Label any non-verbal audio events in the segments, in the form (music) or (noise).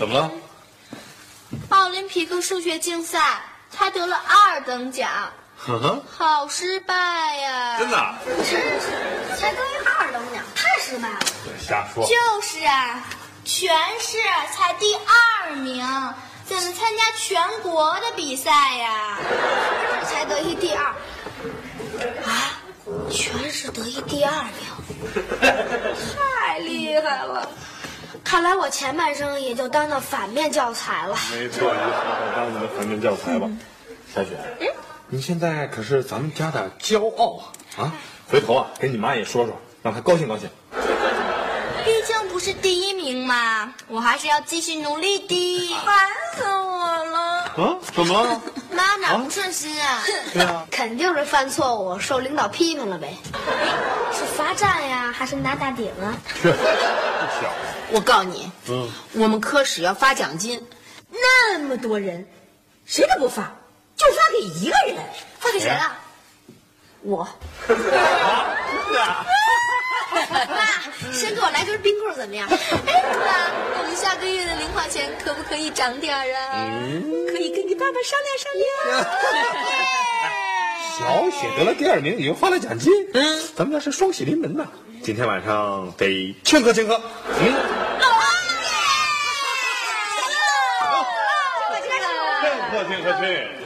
怎么了？奥林匹克数学竞赛，他得了二等奖，呵呵，好失败呀！真的？真是，才得一二等奖，太失败了。瞎说。就是啊，全市才第二名，怎么参加全国的比赛呀？才得一第二，啊，全市得一第二名，(laughs) 太厉害了！看来我前半生也就当那反面教材了。没错，你好好当你的反面教材吧。小雪，嗯你现在可是咱们家的骄傲啊！啊，回头啊，跟你妈也说说，让她高兴高兴。毕竟不是第一名嘛，我还是要继续努力的。烦死我了！啊？怎么了？不顺心啊？对啊，(laughs) 肯定是犯错误，受领导批评了呗。(laughs) 是罚站呀，还是拿大顶啊？我告诉你，嗯，我们科室要发奖金，那么多人，谁都不发，就发给一个人，发给谁了？我。(laughs) (laughs) 妈，先给我来根冰棍怎么样？哎，妈，我们下个月的零花钱可不可以涨点儿啊？可以跟你爸爸商量商量。小雪得了第二名，已经发了奖金。嗯，咱们家是双喜临门呐。今天晚上得庆贺庆贺。嗯，庆贺庆贺去。我作为一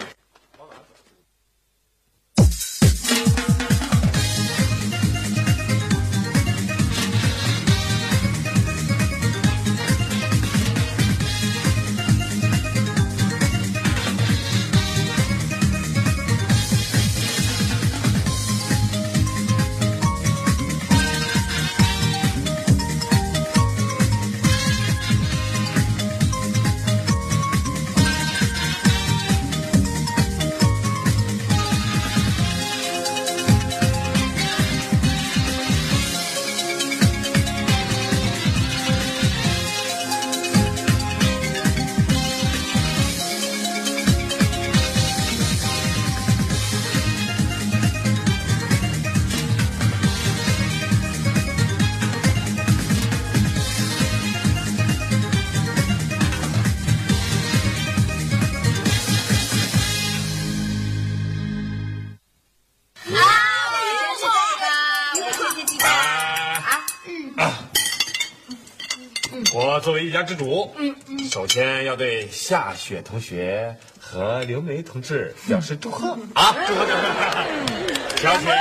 家之主，嗯嗯，首先要对夏雪同学和刘梅同志表示祝贺啊！祝贺祝贺！小雪，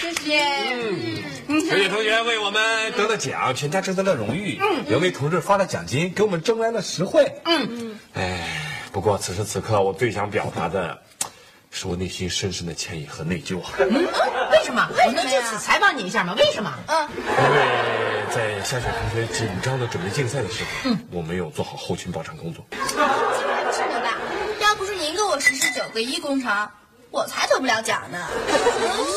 谢谢。嗯小雪同学为我们得了奖，全家值得了荣誉。嗯，刘梅同志发了奖金，给我们争来了实惠。嗯嗯，哎，不过此时此刻，我最想表达的，是我内心深深的歉意和内疚啊。嗯为什么？我能就此采访你一下吗？为什么？嗯因为在夏雪同学紧张的准备竞赛的时候，我没有做好后勤保障工作。是的吧？要不是您给我实施九个一工程，我才得不了奖呢。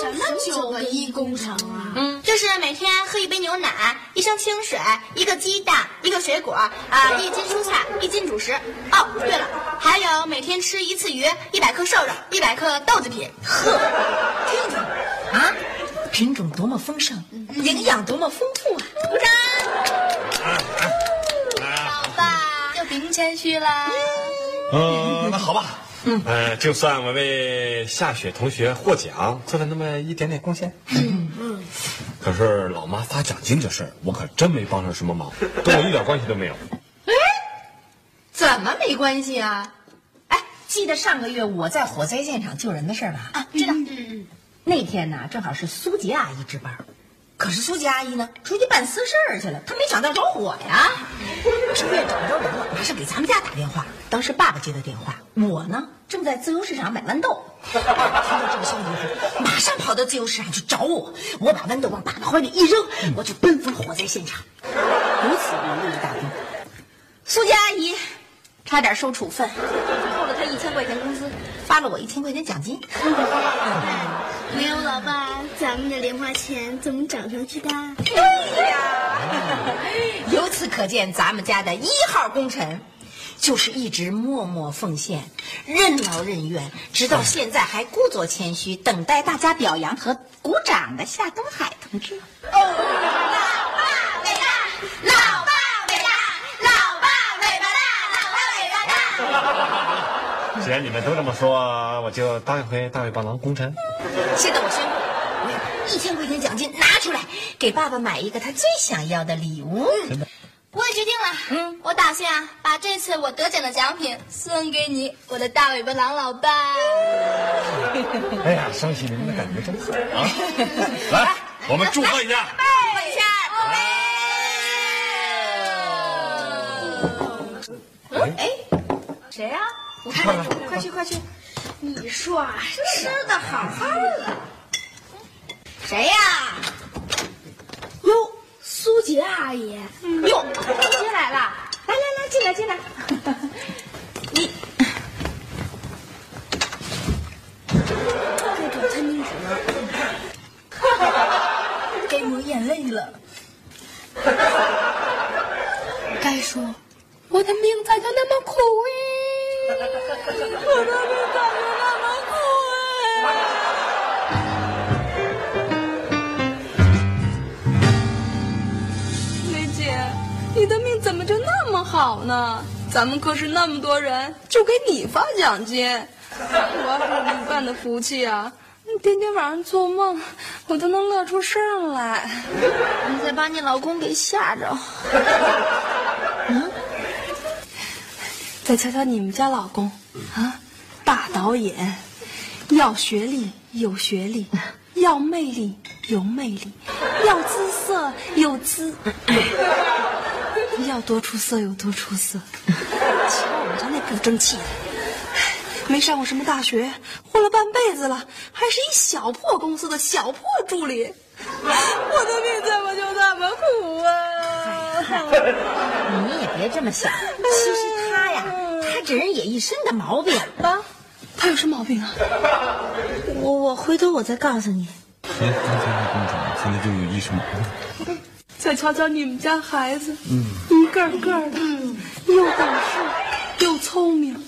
什么九个一工程啊？嗯，就是每天喝一杯牛奶，一升清水，一个鸡蛋，一个水果，啊，一斤蔬菜，一斤主食。哦，对了，还有每天吃一次鱼，一百克瘦肉，一百克豆制品。呵听听啊，品种多么丰盛，营养多么丰富啊！鼓掌。老爸就别谦虚了。嗯，那好吧。嗯，呃，就算我为夏雪同学获奖做了那么一点点贡献。嗯嗯。可是老妈发奖金这事儿，我可真没帮上什么忙，跟我一点关系都没有。哎怎么没关系啊？哎，记得上个月我在火灾现场救人的事儿吧？啊，知道。那天呢，正好是苏杰阿姨值班，可是苏杰阿姨呢，出去办私事儿去了，她没想到着火呀。医院找不着人了，马上给咱们家打电话。当时爸爸接的电话，我呢正在自由市场买豌豆。听到这个消息以后，马上跑到自由市场去找我。我把豌豆往爸爸怀里一扔，我就奔赴火灾现场。如此我路一大功。苏家阿姨差点受处分，扣了她一千块钱工资，发了我一千块钱奖金。(laughs) 没有老爸，咱们的零花钱怎么涨上去的？对呀，(laughs) 由此可见，咱们家的一号功臣，就是一直默默奉献、任劳任怨，直到现在还故作谦虚，等待大家表扬和鼓掌的夏东海同志。哦老爸伟大，老爸伟大，老爸尾巴大，老爸尾巴大。(laughs) 既然你们都这么说，我就当一回大尾巴狼功臣。现在我宣布，我要把一千块钱奖金拿出来，给爸爸买一个他最想要的礼物。我也决定了，嗯，我打算啊，把这次我得奖的奖品送给你，我的大尾巴狼老爸。哎呀，双喜临门的感觉真好啊！(laughs) 来，我们祝贺一下。问一下，哎，谁呀、我看看，快去快去！你说啊，吃的好好的。谁呀、哟，苏杰阿姨，哟，苏杰来了，来来来，进来进来。(laughs) 你这种餐巾纸呢？该抹眼泪了。该说，我的命咋就那么苦哎？我的命咋就那么好呢？咱们科室那么多人，就给你发奖金。我要是有你办的福气啊，天天晚上做梦，我都能乐出声来。你再把你老公给吓着。嗯再瞧瞧你们家老公啊，大导演，要学历有学历，要魅力有魅力，要姿色有姿，要多出色有多出色。(laughs) 瞧我们家那不争气的，没上过什么大学，混了半辈子了，还是一小破公司的小破助理。(laughs) 我的命怎么就那么苦啊？你也别这么想，(laughs) 其实他呀，他这人也一身的毛病。啊，他有什么毛病啊？我我回头我再告诉你。谁刚才那工厂现在就有一身毛病？再瞧瞧你们家孩子，嗯，一个个的，又懂事又聪明。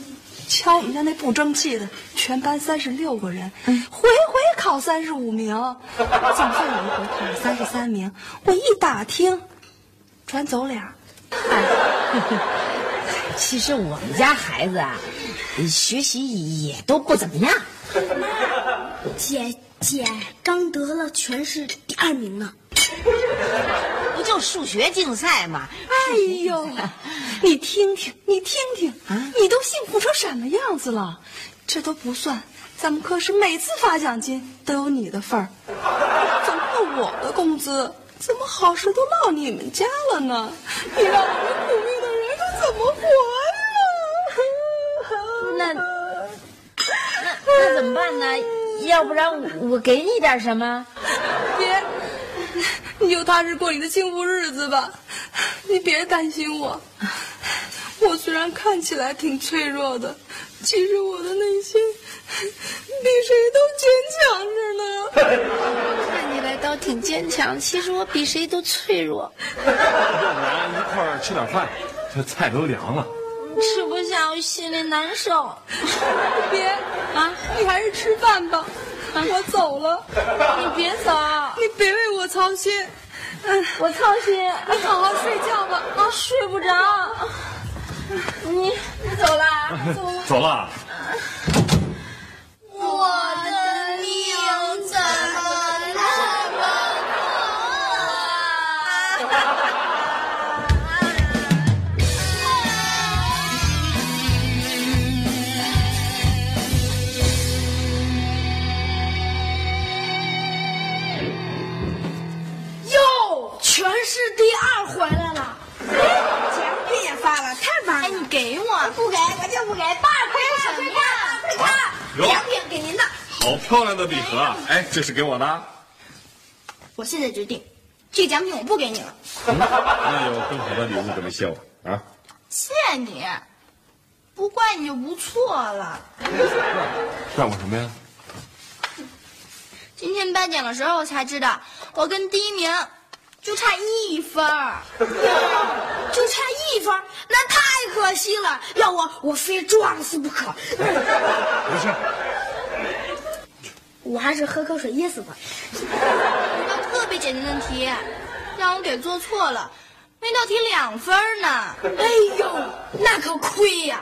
瞧我们家那不争气的，全班三十六个人，回回考三十五名，总算有一回考了三十三名。我一打听，转走俩。其实我们家孩子啊，学习也都不怎么样。妈姐姐刚得了全市第二名呢。(laughs) 不就数学竞赛吗？哎呦，你听听，你听听，啊你都幸福成什么样子了？这都不算，咱们科室每次发奖金都有你的份儿，怎么了我的工资？怎么好事都落你们家了呢？你让我们苦命的人可怎么活呀？那那那怎么办呢？要不然我我给你点什么？别，你就踏实过你的幸福日子吧，你别担心我。我虽然看起来挺脆弱的，其实我的内心比谁都坚强着呢。(laughs) 看起来倒挺坚强，其实我比谁都脆弱。要不然一块儿吃点饭，这菜都凉了。吃不下，我心里难受。别啊，你还是吃饭吧。我走了，你别走，你别为我操心。嗯，我操心，你好好睡觉吧。啊，睡不着。你你走啦？走了。走了。有奖品给您的。好漂亮的礼盒啊！哎，这是给我的。我现在决定，这个奖品我不给你了，那有更好的礼物准备谢我啊？谢你，不怪你就不错了。怪我什么呀？今天颁奖的时候我才知道，我跟第一名就差一分儿。(laughs) 就差一分，那太可惜了。要我，我非撞死不可。不是，我还是喝口水噎死吧。一道特别简单的题，让我给做错了，那道题两分呢。哎呦，那可亏呀！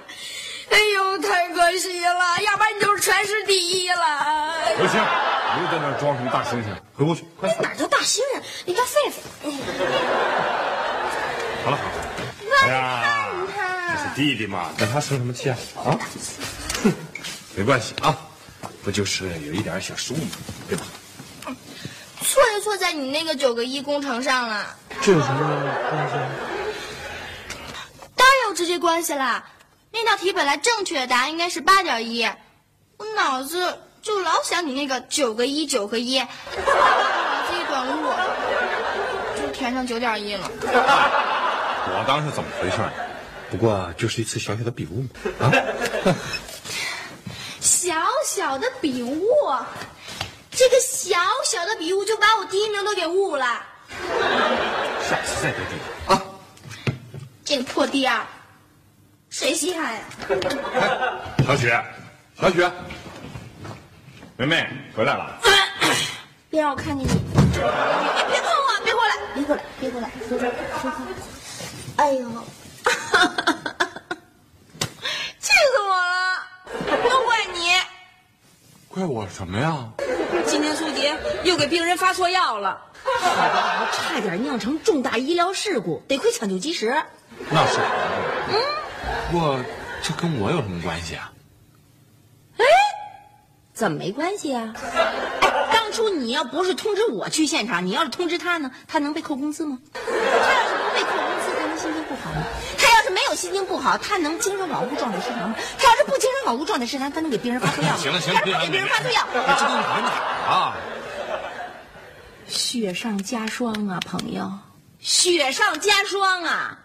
哎呦，太可惜了，要不然你就是全市第一了。不行，你又在那装什么大猩猩？回屋去，快！哪叫大猩猩？你叫狒狒。好了好了，哎呀，这是弟弟嘛，跟他生什么气啊？啊？哼，(laughs) 没关系啊，不就是有一点小失误嘛，对吧？错就错在你那个九个一工程上了，这有什么关系啊？当然有直接关系啦。那道题本来正确的答案应该是八点一，我脑子就老想你那个九个一九个一，(laughs) 脑子一短路，就填上九点一了。我当是怎么回事？不过就是一次小小的笔误嘛。啊，(laughs) 小小的笔误，这个小小的笔误就把我第一名都给误了。下次再得第一啊！这个破第二，谁稀罕呀？小雪，小雪，梅梅回来了。别让我看见你！别别碰我！别过来！别过来！别过来！呦，(laughs) 气死我了！都怪你！怪我什么呀？今天苏杰又给病人发错药了，差点酿成重大医疗事故，得亏抢救及时。那是。嗯。不过这跟我有什么关系啊？哎怎么没关系啊？哎，当初你要不是通知我去现场，你要是通知他呢，他能被扣工资吗？他要是不被扣工资，他能心情不好吗？他要是没有心情不好，他能精神恍惚状态失常吗？他要是不精神恍惚状态失常，他能给病人发错药吗？行了行了，他能给病人发错药。这都哪儿哪儿啊？雪上加霜啊，朋友，雪上加霜啊！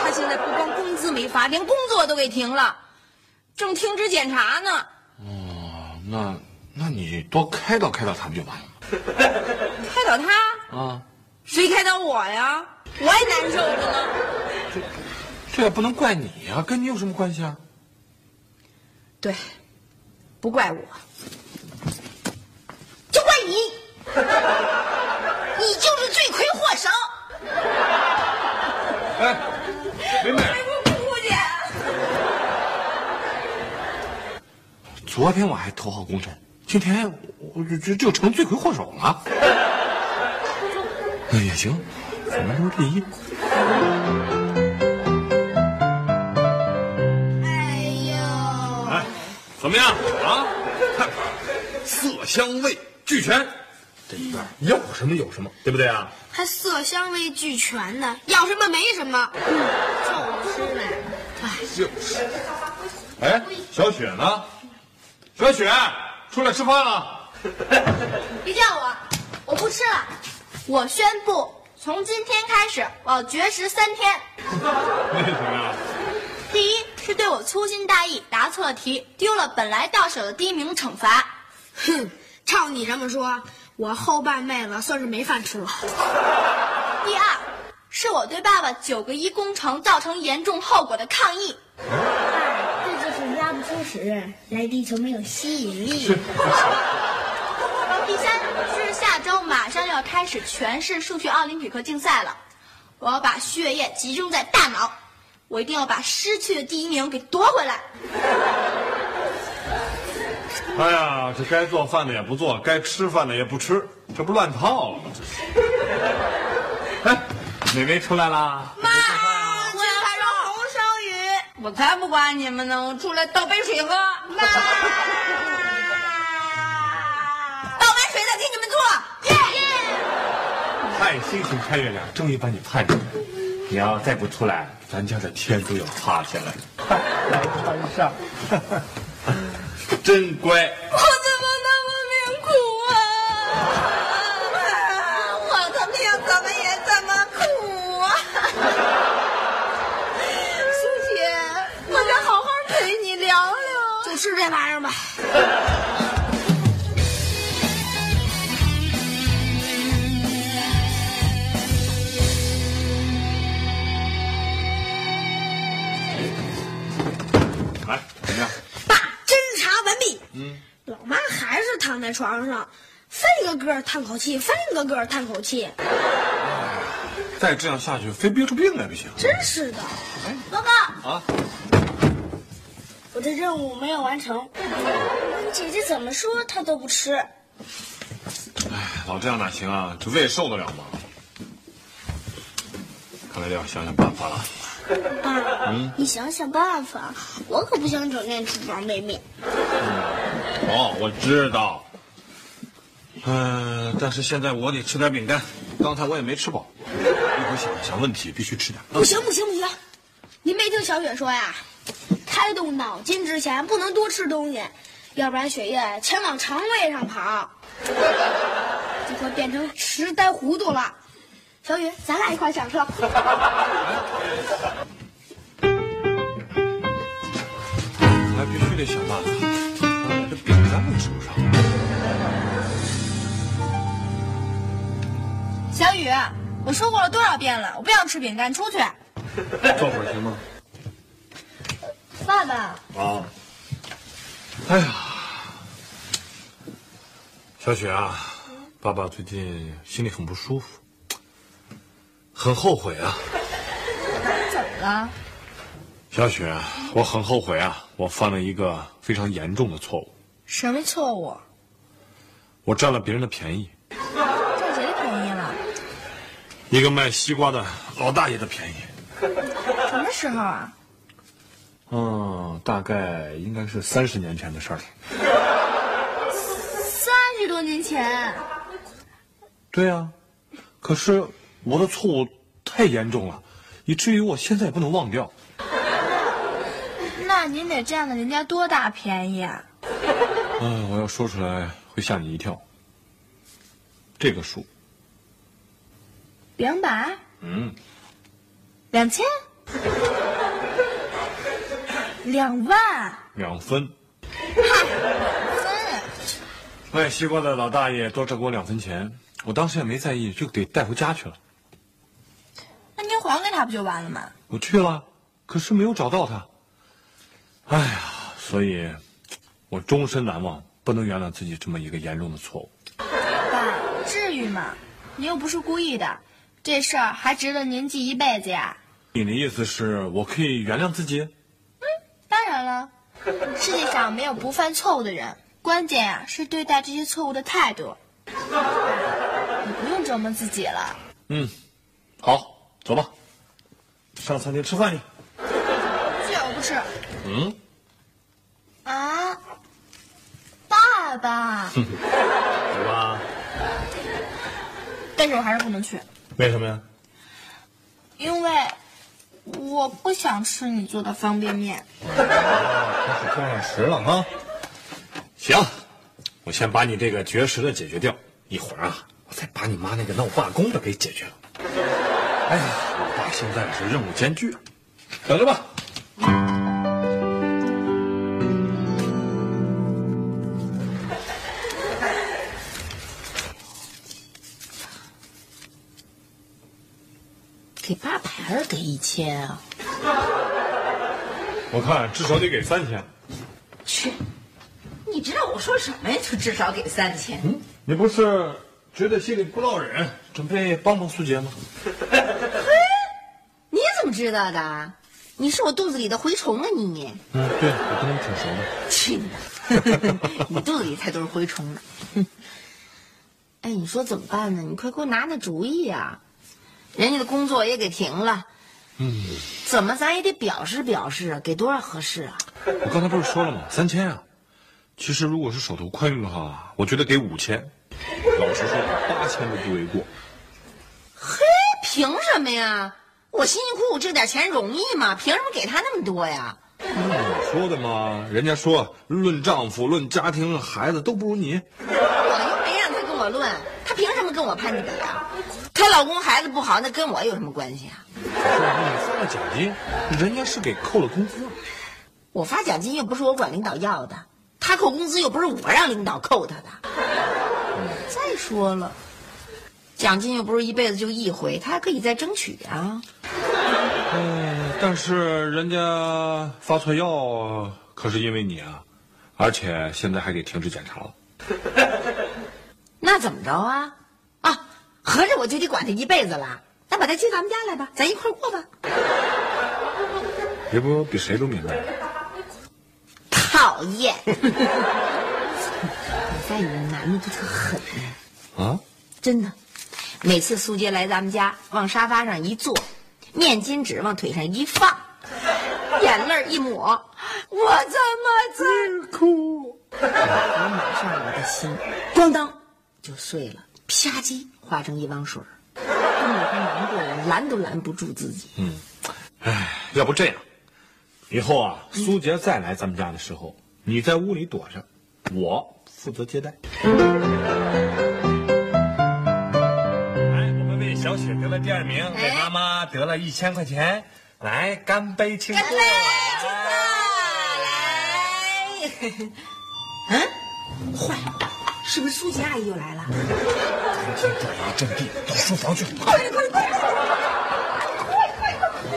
他现在不光工资没发，连工作都给停了，正停职检查呢。哦，那那你多开导开导他不就完了吗？开导他？啊，谁开导我呀？我也难受着呢。这也不能怪你呀、跟你有什么关系啊？对，不怪我，就怪你，你就是罪魁祸首。哎，梅梅，不姐，昨天我还头号功臣，今天我就就就成罪魁祸首了。那 (laughs) 也行，反正都是第一。怎么样啊？看，色香味俱全，这一边要什么有什么，对不对啊？还色香味俱全呢，要什么没什么，嗯就是呗。哎，就是。哎，小雪呢？小雪，出来吃饭了。(laughs) 别叫我，我不吃了。我宣布，从今天开始，我要绝食三天。(laughs) 为什么呀？第一是对我粗心大意，答错了题，丢了本来到手的第一名惩罚。哼，照你这么说，我后半辈子算是没饭吃了。第二是我对爸爸九个一工程造成严重后果的抗议。这就是压不出屎，来地球没有吸引力。(laughs) 第三是下周马上就要开始全市数学奥林匹克竞赛了，我要把血液集中在大脑，我一定要把失去的第一名给夺回来。哎呀，这该做饭的也不做，该吃饭的也不吃，这不乱套了吗？这是。哎，美眉出来啦！妈，我要吃红烧鱼。我才不管你们呢！我出来倒杯水喝。妈，(laughs) 倒完水再给你们做。耶耶盼星星盼月亮，终于把你盼出来。你要再不出来，咱家的天都要塌下来。来穿上，真乖。我怎么那么命苦啊？我的命怎么也这么苦啊！苏姐，我得好好陪你聊聊。就吃这玩意儿吧。床上，翻一个个叹口气，翻一个个叹口气。再这样下去，非憋出病来不行。真是的。报告啊，我的任务没有完成。问姐姐怎么说，她都不吃。哎，老这样哪行啊？这胃受得了吗？看来得要想想办法了。爸，嗯你想想办法，我可不想整天吃方便面。哦，我知道。嗯、但是现在我得吃点饼干，刚才我也没吃饱。一会儿想想问题，必须吃点。不行不行不行，您没听小雪说呀？开动脑筋之前不能多吃东西，要不然血液全往肠胃上跑，(laughs) 就会变成痴呆糊涂了。小雨，咱俩一块儿上车。(laughs) 还必须得想办法，这饼干都吃不上。小雨，我说过了多少遍了，我不想吃饼干，出去。(laughs) 坐会儿行吗？爸爸，啊。哎呀，小雪啊，爸爸最近心里很不舒服，很后悔啊。(laughs) 怎么了？小雪，我很后悔啊，我犯了一个非常严重的错误，什么错误？我占了别人的便宜，占谁的便宜了？一个卖西瓜的老大爷的便宜。什么时候啊？嗯，大概应该是三十年前的事儿了。三十多年前。对呀、可是我的错误太严重了，以至于我现在也不能忘掉。那您得占了人家多大便宜啊？嗯，我要说出来会吓你一跳。这个数，两百？嗯，两千？两万？两分。分？卖西瓜的老大爷多挣我两分钱，我当时也没在意，就给带回家去了。那您还给他不就完了吗？我去了，可是没有找到他。哎呀，所以，我终身难忘，不能原谅自己这么一个严重的错误。爸，至于吗？你又不是故意的，这事儿还值得您记一辈子呀？你的意思是我可以原谅自己？嗯当然了，世界上没有不犯错误的人，关键呀、是对待这些错误的态度。你不用折磨自己了。嗯，好，走吧，上餐厅吃饭去。这我不吃。嗯，啊，爸爸，(laughs) 走吧。但是我还是不能去，为什么呀？因为我不想吃你做的方便面。开始断上食了啊。行，我先把你这个绝食的解决掉，一会儿啊，我再把你妈那个闹罢工的给解决了。哎呀，我爸现在是任务艰巨，等着吧。给八百还是给一千啊？我看至少得给三千。去，你知道我说什么呀？就至少给三千。嗯，你不是觉得心里不落忍，准备帮帮苏杰吗？(laughs) 你怎么知道的？你是我肚子里的蛔虫啊你！嗯，对，我跟你挺熟的。去你！(laughs) 你肚子里才都是蛔虫呢。哼！哎，你说怎么办呢？你快给我拿拿主意呀、人家的工作也给停了，嗯，怎么咱也得表示表示啊？给多少合适啊？我刚才不是说了吗？三千啊。其实如果是手头宽裕的话，我觉得给五千。老实说，八千都不为过。嘿凭什么呀？我辛辛苦苦挣点钱容易吗？凭什么给他那么多呀？你说的嘛，人家说论丈夫、论家庭、孩子都不如你。我又没让他跟我论，他凭什么跟我攀比啊？她老公孩子不好，那跟我有什么关系啊？你发了奖金，人家是给扣了工资。我发奖金又不是我管领导要的，他扣工资又不是我让领导扣他的。再说了，奖金又不是一辈子就一回，他还可以再争取啊。嗯，但是人家发错药可是因为你啊，而且现在还给停止检查了。(laughs) 那怎么着啊？啊，合着我就得管他一辈子了？那把他接咱们家来吧，咱一块儿过吧。这不比谁都明白。讨厌！我发现你们男的都特狠呢。啊？真的，每次苏杰来咱们家，往沙发上一坐，面巾纸往腿上一放，眼泪一抹，我怎么在哭？我马上我的心咣当就碎了，啪叽化成一汪水儿。根本他难过，我拦都拦不住自己。嗯，哎，要不这样，以后啊，苏杰再来咱们家的时候，你在屋里躲着，我负责接待。来，我们为小雪得了第二名，为妈妈得了一千块钱，来干杯庆祝！来，嗯，(laughs) 坏了，是不是苏琪阿姨又来了？赶紧转移阵地，到书房去。快快快！我